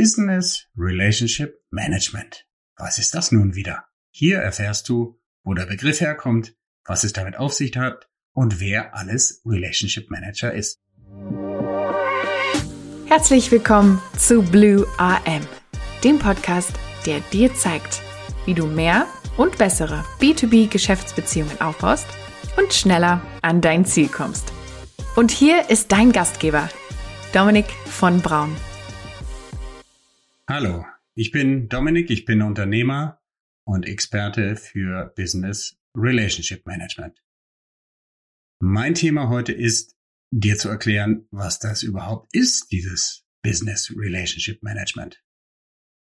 Business Relationship Management. Was ist das nun wieder? Hier erfährst du, wo der Begriff herkommt, was es damit auf sich hat und wer alles Relationship Manager ist. Herzlich willkommen zu Blue AM, dem Podcast, der dir zeigt, wie du mehr und bessere B2B-Geschäftsbeziehungen aufbaust und schneller an dein Ziel kommst. Und hier ist dein Gastgeber, Dominik von Braun. Hallo, ich bin Dominik, ich bin Unternehmer und Experte für Business Relationship Management. Mein Thema heute ist, dir zu erklären, was das überhaupt ist, dieses Business Relationship Management.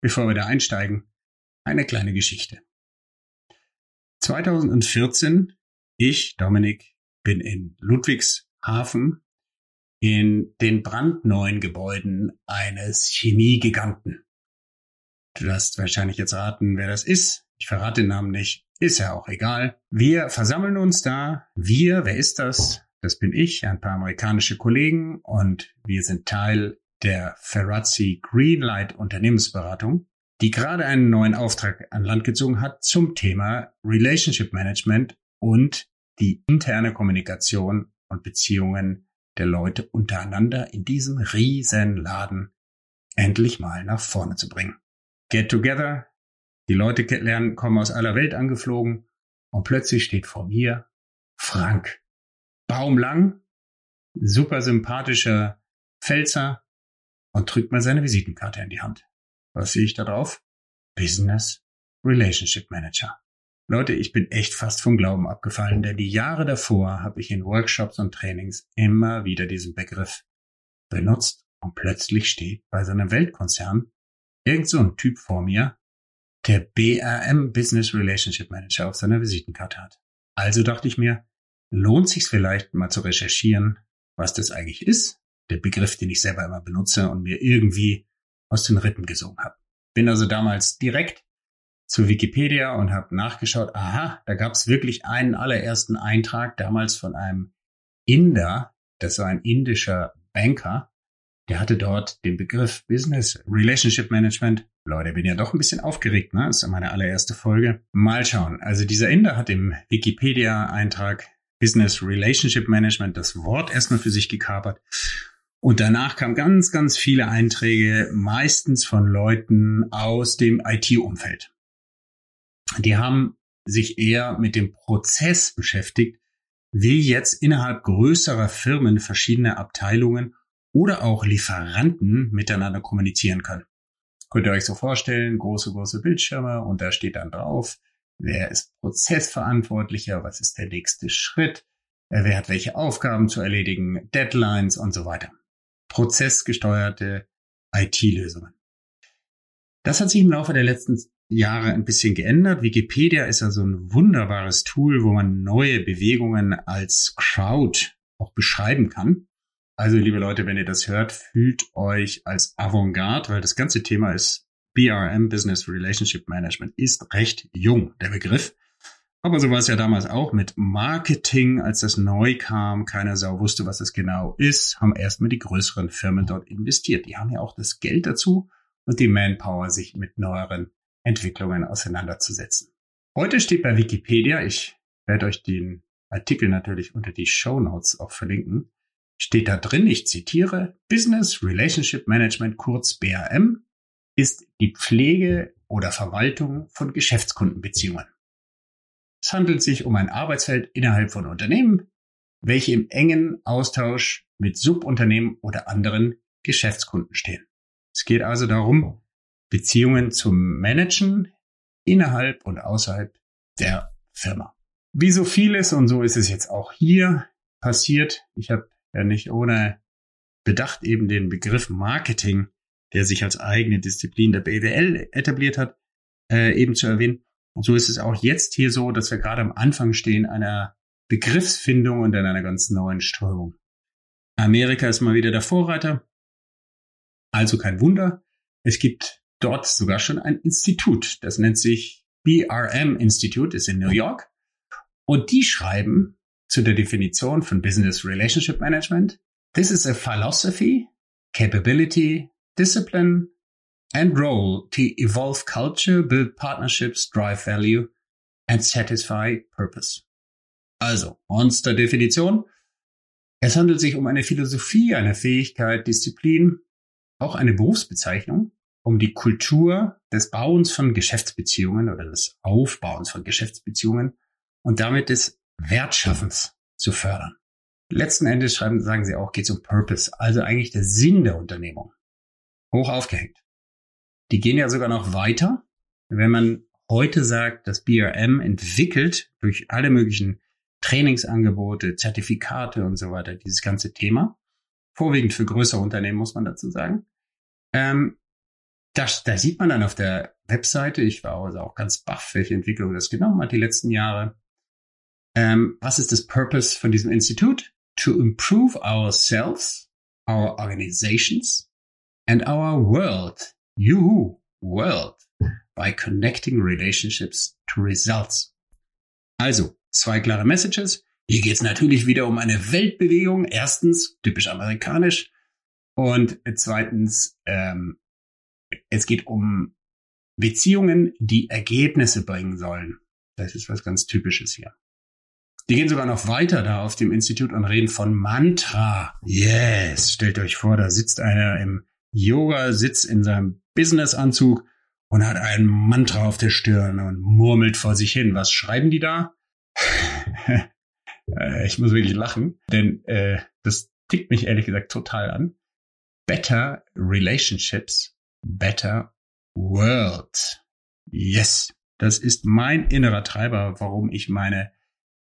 Bevor wir da einsteigen, eine kleine Geschichte. 2014, ich, Dominik, bin in Ludwigshafen in den brandneuen Gebäuden eines Chemiegiganten Du wirst wahrscheinlich jetzt raten, wer das ist. Ich verrate den Namen nicht. Ist ja auch egal. Wir versammeln uns da. Wir, wer ist das? Das bin ich, ein paar amerikanische Kollegen und wir sind Teil der Ferrazzi Greenlight Unternehmensberatung, die gerade einen neuen Auftrag an Land gezogen hat zum Thema Relationship Management und die interne Kommunikation und Beziehungen der Leute untereinander in diesem riesen Laden endlich mal nach vorne zu bringen. Get Together. Die Leute lernen, kommen aus aller Welt angeflogen und plötzlich steht vor mir Frank. Baumlang, super sympathischer Pfälzer und drückt mir seine Visitenkarte in die Hand. Was sehe ich da drauf? Business Relationship Manager. Leute, ich bin echt fast vom Glauben abgefallen, denn die Jahre davor habe ich in Workshops und Trainings immer wieder diesen Begriff benutzt und plötzlich steht bei so einem Weltkonzern irgend so ein Typ vor mir, der BRM Business Relationship Manager auf seiner Visitenkarte hat. Also dachte ich mir, lohnt sich's vielleicht mal zu recherchieren, was das eigentlich ist, der Begriff, den ich selber immer benutze und mir irgendwie aus den Rippen gesungen habe. Bin also damals direkt zu Wikipedia und habe nachgeschaut, aha, da gab es wirklich einen allerersten Eintrag damals von einem Inder, das war ein indischer Banker, der hatte dort den Begriff Business Relationship Management. Leute, bin ja doch ein bisschen aufgeregt, ne? Ist meine allererste Folge. Mal schauen. Also dieser Inder hat im Wikipedia-Eintrag Business Relationship Management das Wort erstmal für sich gekapert. Und danach kamen ganz, ganz viele Einträge, meistens von Leuten aus dem IT-Umfeld. Die haben sich eher mit dem Prozess beschäftigt, wie jetzt innerhalb größerer Firmen verschiedene Abteilungen oder auch Lieferanten miteinander kommunizieren können. Könnt ihr euch so vorstellen, große, große Bildschirme und da steht dann drauf, wer ist Prozessverantwortlicher, was ist der nächste Schritt, äh, wer hat welche Aufgaben zu erledigen, Deadlines und so weiter. Prozessgesteuerte IT-Lösungen. Das hat sich im Laufe der letzten Jahre ein bisschen geändert. Wikipedia ist ja so ein wunderbares Tool, wo man neue Bewegungen als Crowd auch beschreiben kann. Also, liebe Leute, wenn ihr das hört, fühlt euch als Avantgarde, weil das ganze Thema ist BRM, Business Relationship Management, ist recht jung, der Begriff. Aber so war es ja damals auch mit Marketing, als das neu kam. Keiner Sau wusste, was das genau ist. Haben erstmal die größeren Firmen dort investiert. Die haben ja auch das Geld dazu und die Manpower, sich mit neueren Entwicklungen auseinanderzusetzen. Heute steht bei Wikipedia, ich werde euch den Artikel natürlich unter die Show Notes auch verlinken, steht da drin, ich zitiere, Business Relationship Management kurz BRM ist die Pflege oder Verwaltung von Geschäftskundenbeziehungen. Es handelt sich um ein Arbeitsfeld innerhalb von Unternehmen, welche im engen Austausch mit Subunternehmen oder anderen Geschäftskunden stehen. Es geht also darum, Beziehungen zu managen innerhalb und außerhalb der Firma. Wie so vieles, und so ist es jetzt auch hier passiert, ich habe ja nicht ohne Bedacht eben den Begriff Marketing, der sich als eigene Disziplin der BWL etabliert hat, äh, eben zu erwähnen. Und so ist es auch jetzt hier so, dass wir gerade am Anfang stehen einer Begriffsfindung und in einer ganz neuen Strömung. Amerika ist mal wieder der Vorreiter. Also kein Wunder. Es gibt dort sogar schon ein Institut. Das nennt sich BRM Institute, ist in New York. Und die schreiben zu der Definition von Business Relationship Management. This is a philosophy, capability, discipline and role to evolve culture, build partnerships, drive value and satisfy purpose. Also, Monster-Definition. Es handelt sich um eine Philosophie, eine Fähigkeit, Disziplin, auch eine Berufsbezeichnung, um die Kultur des Bauens von Geschäftsbeziehungen oder des Aufbauens von Geschäftsbeziehungen und damit des Wertschaffens zu fördern. Letzten Endes schreiben, sagen sie auch, geht es um Purpose, also eigentlich der Sinn der Unternehmung. Hoch aufgehängt. Die gehen ja sogar noch weiter. Wenn man heute sagt, dass BRM entwickelt durch alle möglichen Trainingsangebote, Zertifikate und so weiter, dieses ganze Thema, vorwiegend für größere Unternehmen, muss man dazu sagen. Ähm, das, da sieht man dann auf der Webseite, ich war also auch ganz baff, welche Entwicklung das genommen hat die letzten Jahre. Ähm, was ist das Purpose von diesem Institut? To improve ourselves, our organizations and our world. Juhu, world. By connecting relationships to results. Also, zwei klare Messages. Hier geht es natürlich wieder um eine Weltbewegung. Erstens, typisch amerikanisch. Und zweitens, ähm, es geht um Beziehungen, die Ergebnisse bringen sollen. Das ist was ganz Typisches hier. Die gehen sogar noch weiter da auf dem Institut und reden von Mantra. Yes, stellt euch vor, da sitzt einer im Yoga, sitzt in seinem Businessanzug und hat ein Mantra auf der Stirn und murmelt vor sich hin. Was schreiben die da? Äh, ich muss wirklich lachen, denn äh, das tickt mich ehrlich gesagt total an. Better Relationships, Better World. Yes, das ist mein innerer Treiber, warum ich meine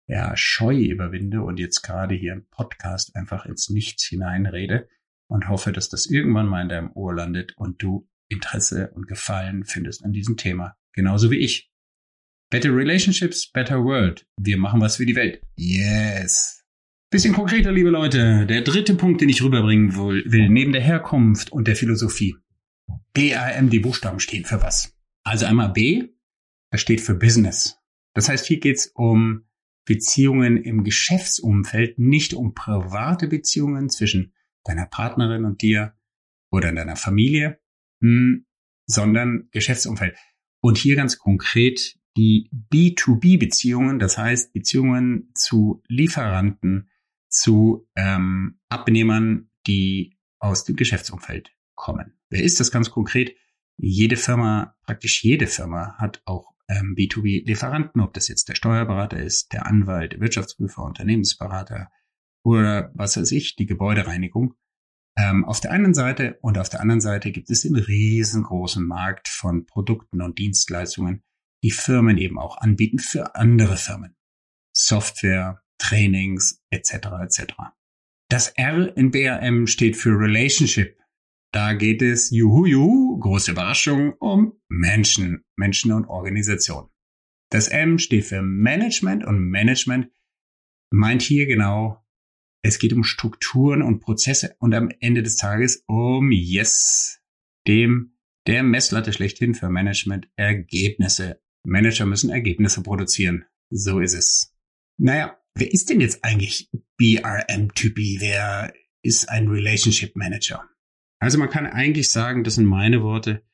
ja, Scheu überwinde und jetzt gerade hier im Podcast einfach ins Nichts hineinrede und hoffe, dass das irgendwann mal in deinem Ohr landet und du Interesse und Gefallen findest an diesem Thema. Genauso wie ich. Better Relationships, Better World. Wir machen was für die Welt. Yes. Bisschen konkreter, liebe Leute. Der dritte Punkt, den ich rüberbringen will, neben der Herkunft und der Philosophie. BAM, die Buchstaben stehen für was? Also einmal B, das steht für Business. Das heißt, hier geht's um Beziehungen im Geschäftsumfeld, nicht um private Beziehungen zwischen deiner Partnerin und dir oder deiner Familie, hm, sondern Geschäftsumfeld. Und hier ganz konkret die B2B-Beziehungen, das heißt Beziehungen zu Lieferanten, zu ähm, Abnehmern, die aus dem Geschäftsumfeld kommen. Wer ist das ganz konkret? Jede Firma, praktisch jede Firma hat auch ähm, B2B-Lieferanten, ob das jetzt der Steuerberater ist, der Anwalt, der Wirtschaftsprüfer, Unternehmensberater oder was weiß ich, die Gebäudereinigung. Ähm, auf der einen Seite und auf der anderen Seite gibt es den riesengroßen Markt von Produkten und Dienstleistungen, die Firmen eben auch anbieten für andere Firmen. Software, Trainings etc. etc. Das R in BRM steht für Relationship. Da geht es, juhu, juhu, große Überraschung, um Menschen, Menschen und Organisation. Das M steht für Management und Management meint hier genau, es geht um Strukturen und Prozesse und am Ende des Tages um Yes, dem der Messlatte schlechthin für Management Ergebnisse. Manager müssen Ergebnisse produzieren. So ist es. Naja, wer ist denn jetzt eigentlich BRM-Typi? Wer ist ein Relationship Manager? Also man kann eigentlich sagen, das sind meine Worte,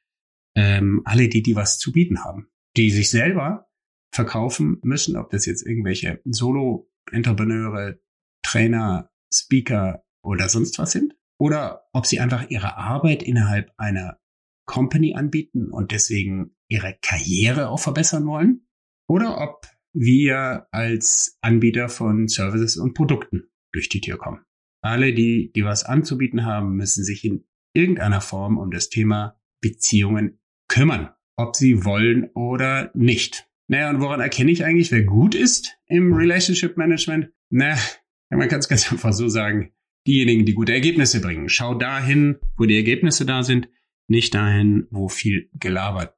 ähm, alle die, die was zu bieten haben, die sich selber verkaufen müssen, ob das jetzt irgendwelche Solo-Entrepreneure, Trainer, Speaker oder sonst was sind, oder ob sie einfach ihre Arbeit innerhalb einer Company anbieten und deswegen ihre Karriere auch verbessern wollen, oder ob wir als Anbieter von Services und Produkten durch die Tür kommen. Alle, die, die was anzubieten haben, müssen sich in irgendeiner Form um das Thema Beziehungen kümmern, ob sie wollen oder nicht. Naja, und woran erkenne ich eigentlich, wer gut ist im Relationship Management? Na, man kann es ganz einfach so sagen, diejenigen, die gute Ergebnisse bringen. Schau dahin, wo die Ergebnisse da sind, nicht dahin, wo viel gelabert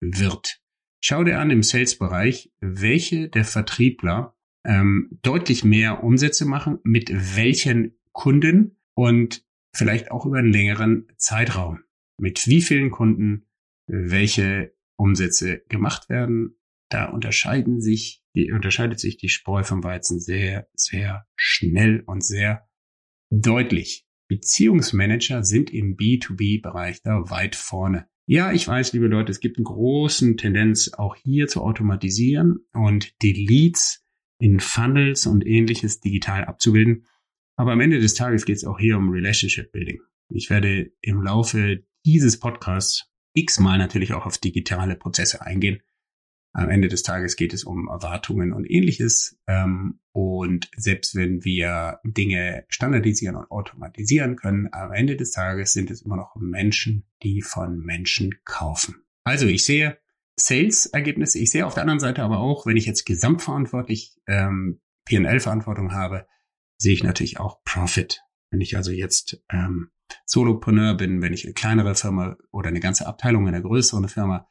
wird. Schau dir an im Sales-Bereich, welche der Vertriebler ähm, deutlich mehr Umsätze machen, mit welchen Kunden und vielleicht auch über einen längeren Zeitraum. Mit wie vielen Kunden welche Umsätze gemacht werden. Da unterscheiden sich, die, unterscheidet sich die Spreu vom Weizen sehr, sehr schnell und sehr deutlich. Beziehungsmanager sind im B2B-Bereich da weit vorne. Ja, ich weiß, liebe Leute, es gibt eine große Tendenz, auch hier zu automatisieren und die Leads in Funnels und ähnliches digital abzubilden. Aber am Ende des Tages geht es auch hier um Relationship Building. Ich werde im Laufe dieses Podcasts x-mal natürlich auch auf digitale Prozesse eingehen. Am Ende des Tages geht es um Erwartungen und ähnliches. Ähm, und selbst wenn wir Dinge standardisieren und automatisieren können, am Ende des Tages sind es immer noch Menschen, die von Menschen kaufen. Also ich sehe Sales-Ergebnisse, ich sehe auf der anderen Seite aber auch, wenn ich jetzt gesamtverantwortlich ähm, PL-Verantwortung habe, sehe ich natürlich auch Profit. Wenn ich also jetzt ähm, Solopreneur bin, wenn ich eine kleinere Firma oder eine ganze Abteilung in einer größeren Firma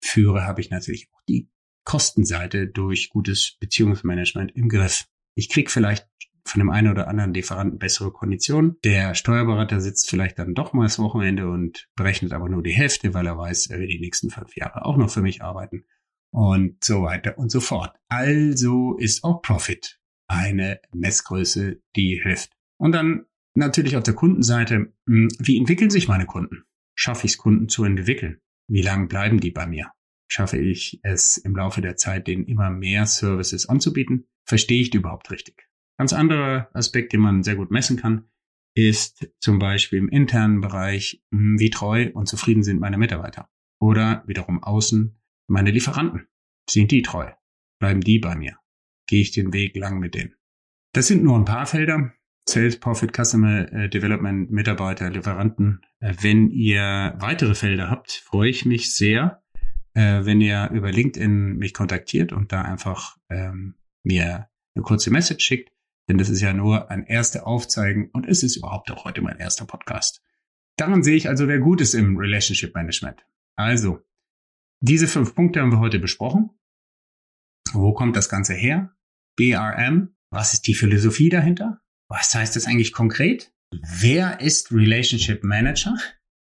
führe, habe ich natürlich auch die Kostenseite durch gutes Beziehungsmanagement im Griff. Ich krieg vielleicht von dem einen oder anderen Lieferanten bessere Konditionen. Der Steuerberater sitzt vielleicht dann doch mal das Wochenende und berechnet aber nur die Hälfte, weil er weiß, er will die nächsten fünf Jahre auch noch für mich arbeiten und so weiter und so fort. Also ist auch Profit eine Messgröße, die hilft. Und dann natürlich auf der Kundenseite, hm, wie entwickeln sich meine Kunden? Schaffe ich es, Kunden zu entwickeln? Wie lange bleiben die bei mir? Schaffe ich es im Laufe der Zeit, denen immer mehr Services anzubieten? Verstehe ich die überhaupt richtig? Ganz anderer Aspekt, den man sehr gut messen kann, ist zum Beispiel im internen Bereich, hm, wie treu und zufrieden sind meine Mitarbeiter. Oder wiederum außen meine Lieferanten. Sind die treu? Bleiben die bei mir? Gehe ich den Weg lang mit denen? Das sind nur ein paar Felder. Sales, Profit, Customer äh, Development, Mitarbeiter, Lieferanten. Äh, wenn ihr weitere Felder habt, freue ich mich sehr, äh, wenn ihr über LinkedIn mich kontaktiert und da einfach ähm, mir eine kurze Message schickt. Denn das ist ja nur ein erster Aufzeigen und es ist überhaupt auch heute mein erster Podcast. Daran sehe ich also, wer gut ist im Relationship Management. Also, diese fünf Punkte haben wir heute besprochen. Wo kommt das Ganze her? BRM. Was ist die Philosophie dahinter? Was heißt das eigentlich konkret? Wer ist Relationship Manager?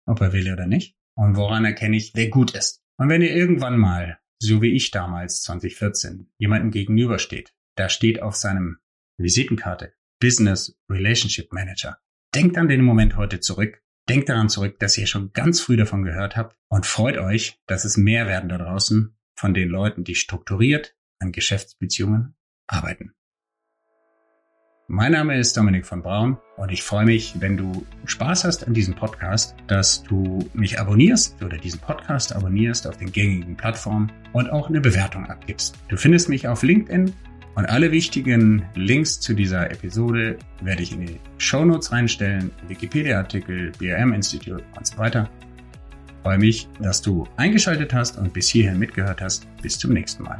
Ob er will oder nicht. Und woran erkenne ich, wer gut ist? Und wenn ihr irgendwann mal, so wie ich damals 2014, jemandem gegenübersteht, da steht auf seinem Visitenkarte Business Relationship Manager. Denkt an den Moment heute zurück. Denkt daran zurück, dass ihr schon ganz früh davon gehört habt und freut euch, dass es mehr werden da draußen von den Leuten, die strukturiert an Geschäftsbeziehungen arbeiten. Mein Name ist Dominik von Braun und ich freue mich, wenn du Spaß hast an diesem Podcast, dass du mich abonnierst oder diesen Podcast abonnierst auf den gängigen Plattformen und auch eine Bewertung abgibst. Du findest mich auf LinkedIn und alle wichtigen Links zu dieser Episode werde ich in die Show Notes reinstellen, Wikipedia-Artikel, BRM Institute und so weiter. Ich freue mich, dass du eingeschaltet hast und bis hierhin mitgehört hast. Bis zum nächsten Mal.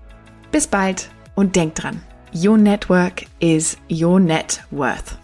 Bis bald und denk dran. Your network is your net worth.